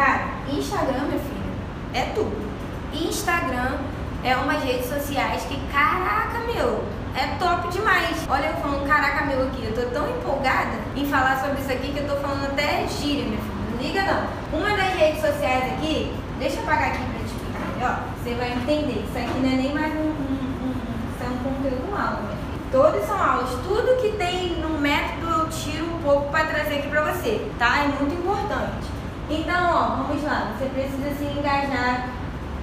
Cara, Instagram, meu filho, é tudo. Instagram é umas redes sociais que, caraca, meu, é top demais. Olha eu falando, caraca, meu, aqui. Eu tô tão empolgada em falar sobre isso aqui que eu tô falando até gíria, meu filho. Não liga não. Uma das redes sociais aqui, deixa eu apagar aqui pra te explicar melhor. Você vai entender. Isso aqui não é nem mais um, um, um, isso é um conteúdo aula, meu filho. Todas são aulas. Tudo que tem no método eu tiro um pouco para trazer aqui pra você, tá? É muito importante. Então, ó, vamos lá. Você precisa se engajar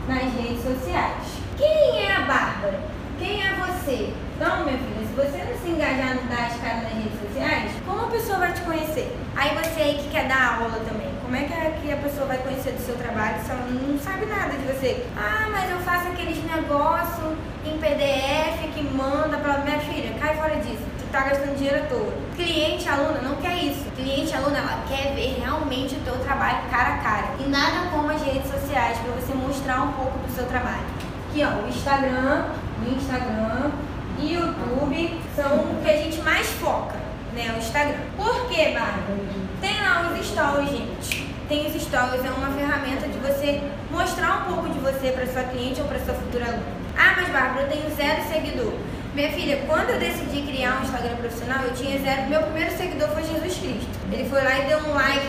nas redes sociais. Quem é a Bárbara? Quem é você? Então, minha filha, se você não se engajar no dar as caras nas redes sociais, como a pessoa vai te conhecer? Aí você aí que quer dar aula também, como é que a, pessoa vai conhecer do seu trabalho se ela não sabe nada de você? Ah, mas eu faço aqueles negócios em PDF que manda pra minha filha, cai fora disso. Tu tá gastando dinheiro à toa. Cliente, aluna, não quer isso. Cliente, aluna, ela quer ver realmente o cara a cara. E nada como as redes sociais para você mostrar um pouco do seu trabalho. Aqui, ó, o Instagram, o Instagram e YouTube são o que a gente mais foca, né? O Instagram. Por quê, Bárbara? Tem lá os stories, gente. Tem os stories, é uma ferramenta de você mostrar um pouco de você para sua cliente ou para sua futura aluna. Ah, mas Bárbara, eu tenho zero seguidor. Minha filha, quando eu decidi criar um Instagram profissional, eu tinha zero. Meu primeiro seguidor foi Jesus Cristo. Ele foi lá e deu um like,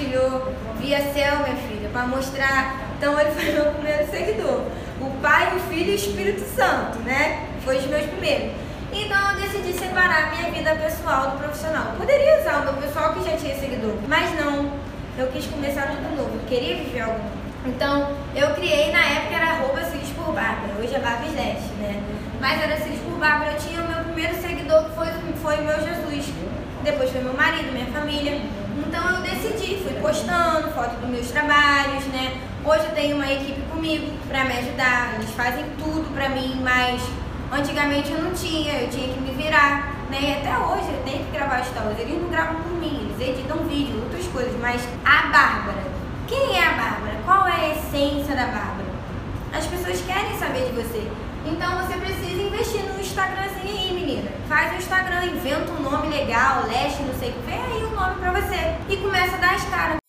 compartilhou, via céu, minha filha, para mostrar. Então ele foi meu primeiro seguidor. O Pai, o Filho e o Espírito Santo, né? Foi os meus primeiros. Então eu decidi separar minha vida pessoal do profissional. Eu poderia usar o meu pessoal que já tinha seguidor, mas não. Eu quis começar tudo novo, eu queria viver algo. Então eu criei, na época era arroba por Bárbara, hoje é Barbie Dash, né? Mas era Cílios por Bárbara, eu tinha o meu primeiro seguidor que foi, foi meu Jesus. Depois foi meu marido, minha família. Decidi, fui postando foto dos meus trabalhos, né? Hoje eu tenho uma equipe comigo para me ajudar, eles fazem tudo para mim, mas antigamente eu não tinha, eu tinha que me virar, né? E até hoje eu tenho que gravar stories, eles não gravam por mim, eles editam vídeo, outras coisas, mas a Bárbara, quem é a Bárbara? Qual é a essência da Bárbara? As pessoas querem saber de você. Então você precisa investir no Instagramzinho aí, menina. Faz o Instagram, inventa um nome legal, leste, não sei o que, vem aí você. E começa a dar as caras.